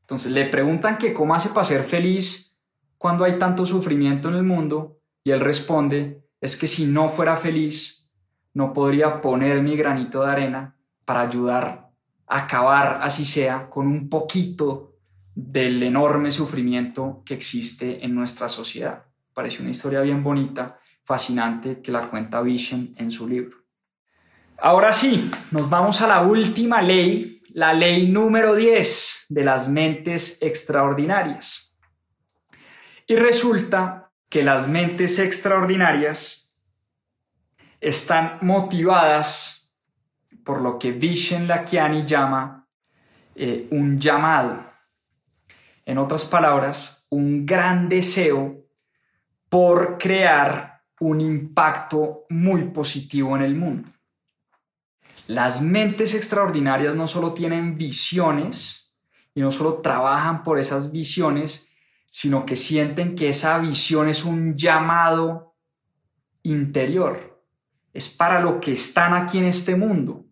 Entonces le preguntan que cómo hace para ser feliz cuando hay tanto sufrimiento en el mundo y él responde, es que si no fuera feliz, no podría poner mi granito de arena para ayudar a acabar, así sea, con un poquito del enorme sufrimiento que existe en nuestra sociedad. Parece una historia bien bonita, fascinante, que la cuenta Vision en su libro. Ahora sí, nos vamos a la última ley, la ley número 10 de las mentes extraordinarias. Y resulta que las mentes extraordinarias están motivadas por lo que Vishen Lakiani llama eh, un llamado. En otras palabras, un gran deseo por crear un impacto muy positivo en el mundo. Las mentes extraordinarias no solo tienen visiones y no solo trabajan por esas visiones, sino que sienten que esa visión es un llamado interior. Es para lo que están aquí en este mundo,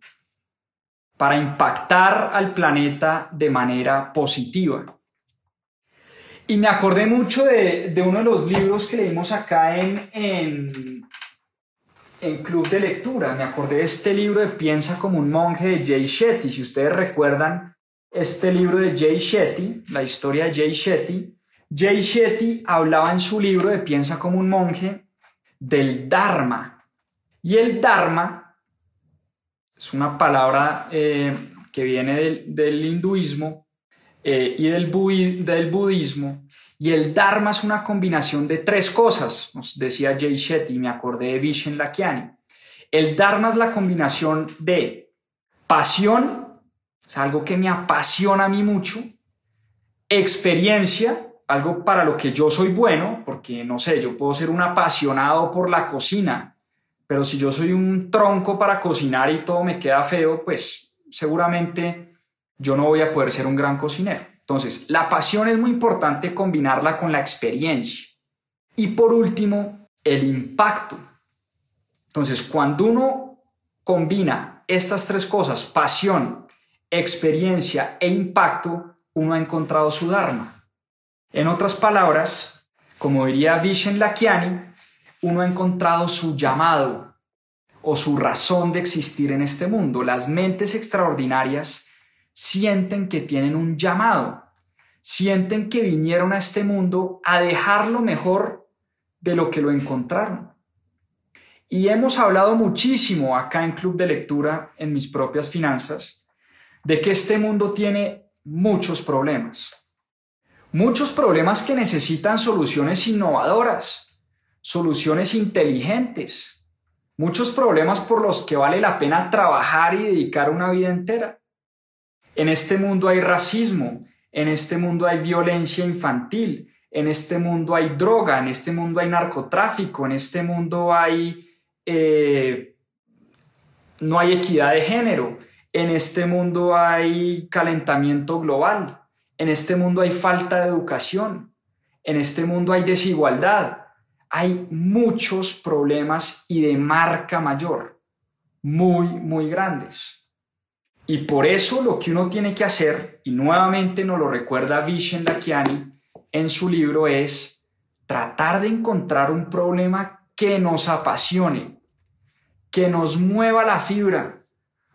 para impactar al planeta de manera positiva. Y me acordé mucho de, uno de los libros que leímos acá en, en, en, Club de Lectura. Me acordé de este libro de Piensa como un monje de Jay Shetty. Si ustedes recuerdan este libro de Jay Shetty, la historia de Jay Shetty, Jay Shetty hablaba en su libro de Piensa como un monje del Dharma. Y el Dharma es una palabra eh, que viene del, hinduismo eh, y del, del budismo. Y el Dharma es una combinación de tres cosas, nos decía Jay Shetty, me acordé de Vishen Lakiani. El Dharma es la combinación de pasión, es algo que me apasiona a mí mucho, experiencia, algo para lo que yo soy bueno, porque no sé, yo puedo ser un apasionado por la cocina, pero si yo soy un tronco para cocinar y todo me queda feo, pues seguramente yo no voy a poder ser un gran cocinero. Entonces, la pasión es muy importante combinarla con la experiencia. Y por último, el impacto. Entonces, cuando uno combina estas tres cosas, pasión, experiencia e impacto, uno ha encontrado su Dharma. En otras palabras, como diría Vishen Lakiani, uno ha encontrado su llamado o su razón de existir en este mundo. Las mentes extraordinarias sienten que tienen un llamado, sienten que vinieron a este mundo a dejarlo mejor de lo que lo encontraron. Y hemos hablado muchísimo acá en Club de Lectura, en mis propias finanzas, de que este mundo tiene muchos problemas. Muchos problemas que necesitan soluciones innovadoras, soluciones inteligentes, muchos problemas por los que vale la pena trabajar y dedicar una vida entera. En este mundo hay racismo, en este mundo hay violencia infantil, en este mundo hay droga, en este mundo hay narcotráfico, en este mundo hay... Eh, no hay equidad de género, en este mundo hay calentamiento global, en este mundo hay falta de educación, en este mundo hay desigualdad, hay muchos problemas y de marca mayor, muy, muy grandes. Y por eso lo que uno tiene que hacer, y nuevamente nos lo recuerda Vishen Lakiani en su libro, es tratar de encontrar un problema que nos apasione, que nos mueva la fibra,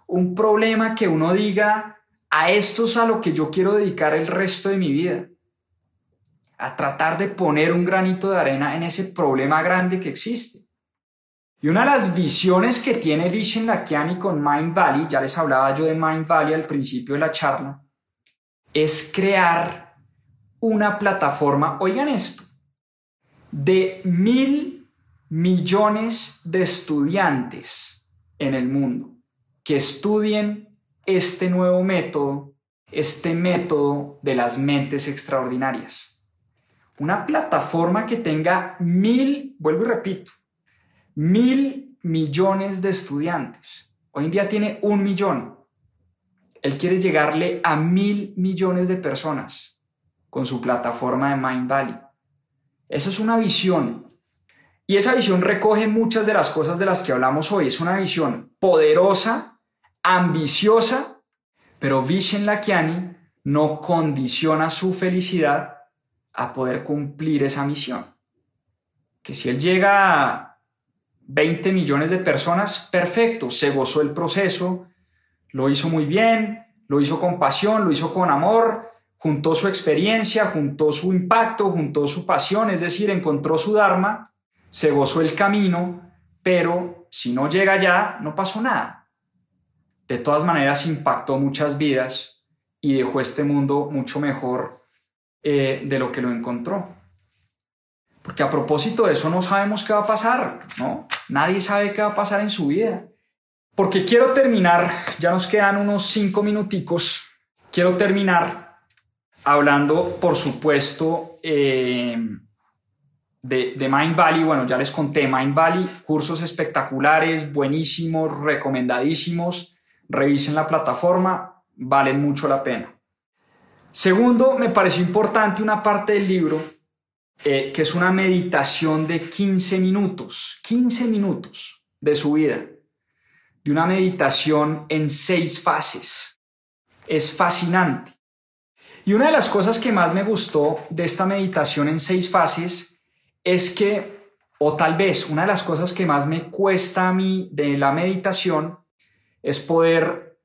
un problema que uno diga, a esto es a lo que yo quiero dedicar el resto de mi vida, a tratar de poner un granito de arena en ese problema grande que existe. Y una de las visiones que tiene Vishen Lakiani con Mind Valley, ya les hablaba yo de Mind Valley al principio de la charla, es crear una plataforma, oigan esto, de mil millones de estudiantes en el mundo que estudien este nuevo método, este método de las mentes extraordinarias. Una plataforma que tenga mil, vuelvo y repito, mil millones de estudiantes. Hoy en día tiene un millón. Él quiere llegarle a mil millones de personas con su plataforma de Mind Valley. Esa es una visión. Y esa visión recoge muchas de las cosas de las que hablamos hoy. Es una visión poderosa, ambiciosa, pero Vishen Lakiani no condiciona su felicidad a poder cumplir esa misión. Que si él llega a 20 millones de personas, perfecto, se gozó el proceso, lo hizo muy bien, lo hizo con pasión, lo hizo con amor, juntó su experiencia, juntó su impacto, juntó su pasión, es decir, encontró su Dharma, se gozó el camino, pero si no llega allá, no pasó nada. De todas maneras, impactó muchas vidas y dejó este mundo mucho mejor eh, de lo que lo encontró. Porque a propósito de eso no sabemos qué va a pasar, ¿no? Nadie sabe qué va a pasar en su vida. Porque quiero terminar, ya nos quedan unos cinco minuticos, quiero terminar hablando, por supuesto, eh, de, de, Mind Valley. Bueno, ya les conté, Mind Valley, cursos espectaculares, buenísimos, recomendadísimos. Revisen la plataforma, valen mucho la pena. Segundo, me pareció importante una parte del libro eh, que es una meditación de 15 minutos, 15 minutos de su vida, de una meditación en seis fases. Es fascinante. Y una de las cosas que más me gustó de esta meditación en seis fases es que, o tal vez una de las cosas que más me cuesta a mí de la meditación es poder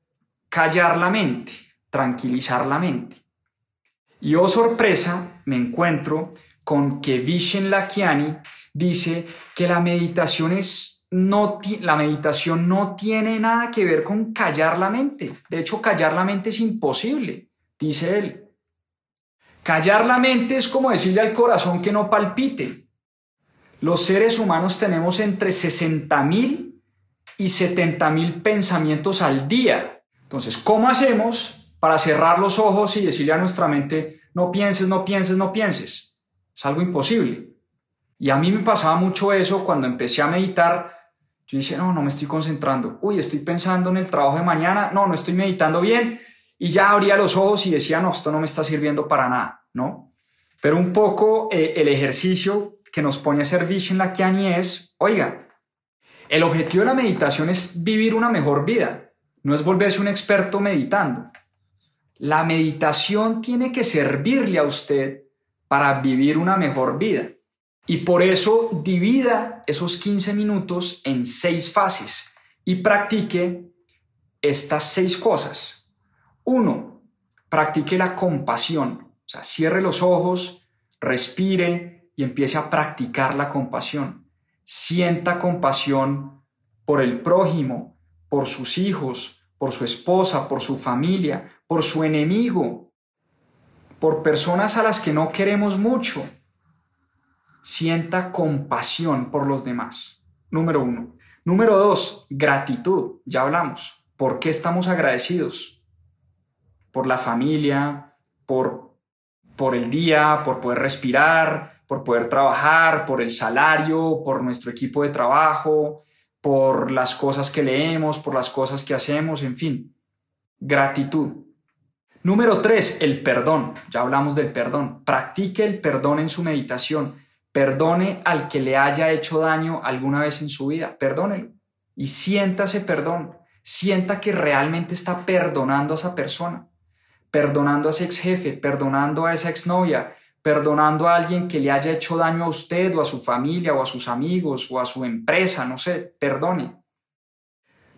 callar la mente, tranquilizar la mente. Y oh sorpresa, me encuentro con que Vishen Lakiani dice que la meditación, es, no, la meditación no tiene nada que ver con callar la mente. De hecho, callar la mente es imposible, dice él. Callar la mente es como decirle al corazón que no palpite. Los seres humanos tenemos entre 60.000 y 70.000 pensamientos al día. Entonces, ¿cómo hacemos para cerrar los ojos y decirle a nuestra mente, no pienses, no pienses, no pienses? Es algo imposible. Y a mí me pasaba mucho eso cuando empecé a meditar. Yo dije, no, no me estoy concentrando. Uy, estoy pensando en el trabajo de mañana. No, no estoy meditando bien. Y ya abría los ojos y decía, no, esto no me está sirviendo para nada, ¿no? Pero un poco eh, el ejercicio que nos pone a hacer Vishen Lakiani es, oiga, el objetivo de la meditación es vivir una mejor vida, no es volverse un experto meditando. La meditación tiene que servirle a usted para vivir una mejor vida. Y por eso divida esos 15 minutos en seis fases y practique estas seis cosas. Uno, practique la compasión. O sea, cierre los ojos, respire y empiece a practicar la compasión. Sienta compasión por el prójimo, por sus hijos, por su esposa, por su familia, por su enemigo, por personas a las que no queremos mucho. Sienta compasión por los demás. Número uno. Número dos, gratitud. Ya hablamos. ¿Por qué estamos agradecidos? Por la familia, por, por el día, por poder respirar, por poder trabajar, por el salario, por nuestro equipo de trabajo, por las cosas que leemos, por las cosas que hacemos, en fin. Gratitud. Número tres, el perdón. Ya hablamos del perdón. Practique el perdón en su meditación. Perdone al que le haya hecho daño alguna vez en su vida. Perdónelo. Y siéntase perdón. Sienta que realmente está perdonando a esa persona. Perdonando a ese ex jefe, perdonando a esa exnovia, perdonando a alguien que le haya hecho daño a usted o a su familia o a sus amigos o a su empresa, no sé, perdone.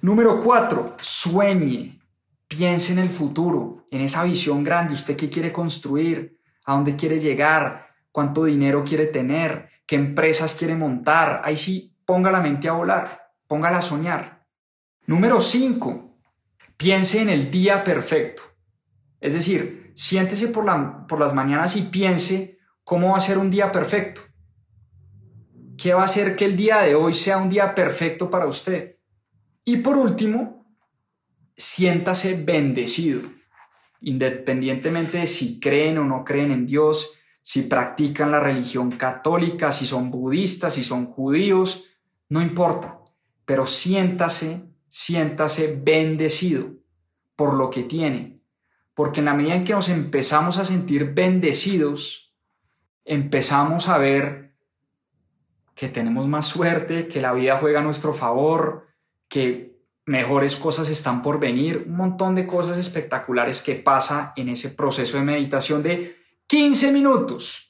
Número cuatro, sueñe. Piense en el futuro, en esa visión grande, usted qué quiere construir, a dónde quiere llegar, cuánto dinero quiere tener, qué empresas quiere montar. Ahí sí, ponga la mente a volar, póngala a soñar. Número 5. Piense en el día perfecto. Es decir, siéntese por, por las mañanas y piense cómo va a ser un día perfecto. ¿Qué va a hacer que el día de hoy sea un día perfecto para usted? Y por último, siéntase bendecido, independientemente de si creen o no creen en Dios, si practican la religión católica, si son budistas, si son judíos, no importa, pero siéntase, siéntase bendecido por lo que tiene, porque en la medida en que nos empezamos a sentir bendecidos, empezamos a ver que tenemos más suerte, que la vida juega a nuestro favor, que mejores cosas están por venir, un montón de cosas espectaculares que pasa en ese proceso de meditación de 15 minutos.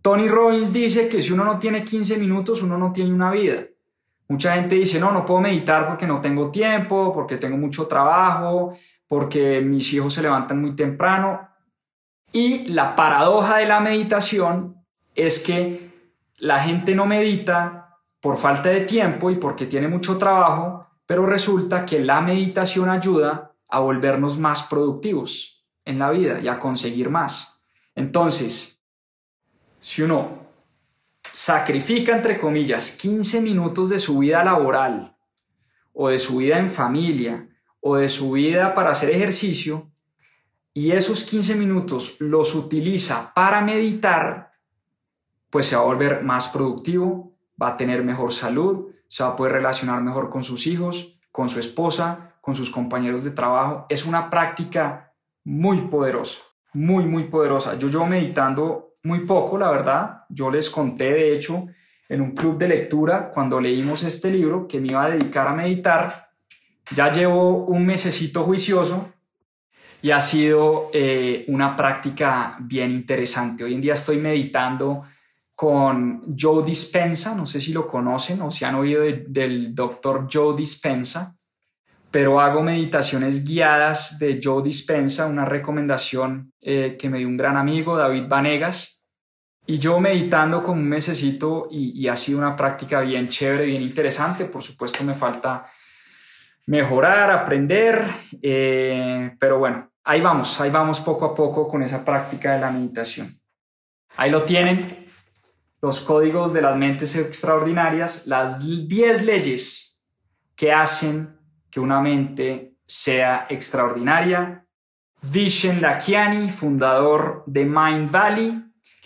Tony Robbins dice que si uno no tiene 15 minutos, uno no tiene una vida. Mucha gente dice, no, no puedo meditar porque no tengo tiempo, porque tengo mucho trabajo, porque mis hijos se levantan muy temprano. Y la paradoja de la meditación es que la gente no medita por falta de tiempo y porque tiene mucho trabajo, pero resulta que la meditación ayuda a volvernos más productivos en la vida y a conseguir más. Entonces, si uno sacrifica, entre comillas, 15 minutos de su vida laboral o de su vida en familia o de su vida para hacer ejercicio y esos 15 minutos los utiliza para meditar, pues se va a volver más productivo, va a tener mejor salud, se va a poder relacionar mejor con sus hijos, con su esposa, con sus compañeros de trabajo. Es una práctica muy poderosa, muy, muy poderosa. Yo llevo meditando muy poco, la verdad. Yo les conté, de hecho, en un club de lectura, cuando leímos este libro, que me iba a dedicar a meditar. Ya llevo un mesecito juicioso y ha sido eh, una práctica bien interesante. Hoy en día estoy meditando con Joe Dispensa, no sé si lo conocen o si han oído del doctor Joe Dispensa, pero hago meditaciones guiadas de Joe Dispensa, una recomendación eh, que me dio un gran amigo, David Vanegas, y yo meditando como un mesecito y, ha sido una práctica bien chévere, bien interesante, por supuesto me falta mejorar, aprender, eh, pero bueno, ahí vamos, ahí vamos poco a poco con esa práctica de la meditación. Ahí lo tienen, los códigos de las mentes extraordinarias, las 10 leyes que hacen que una mente sea extraordinaria. Vishen Lakiani, fundador de Mind Valley.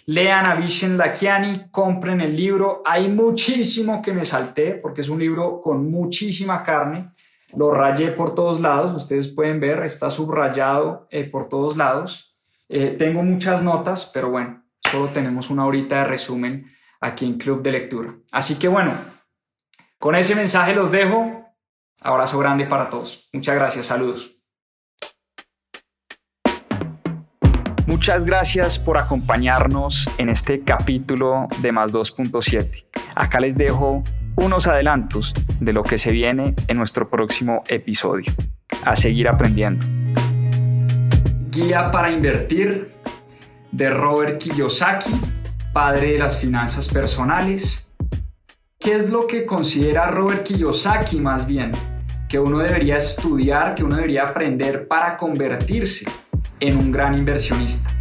Lean a Vishen Lakiani, compren el libro. Hay muchísimo que me salté porque es un libro con muchísima carne. Lo rayé por todos lados, ustedes pueden ver, está subrayado eh, por todos lados. Eh, tengo muchas notas, pero bueno, solo tenemos una horita de resumen aquí en Club de Lectura. Así que bueno, con ese mensaje los dejo. Abrazo grande para todos. Muchas gracias, saludos. Muchas gracias por acompañarnos en este capítulo de Más 2.7. Acá les dejo unos adelantos de lo que se viene en nuestro próximo episodio. A seguir aprendiendo. Guía para invertir de Robert Kiyosaki, padre de las finanzas personales. ¿Qué es lo que considera Robert Kiyosaki más bien? Que uno debería estudiar, que uno debería aprender para convertirse en un gran inversionista.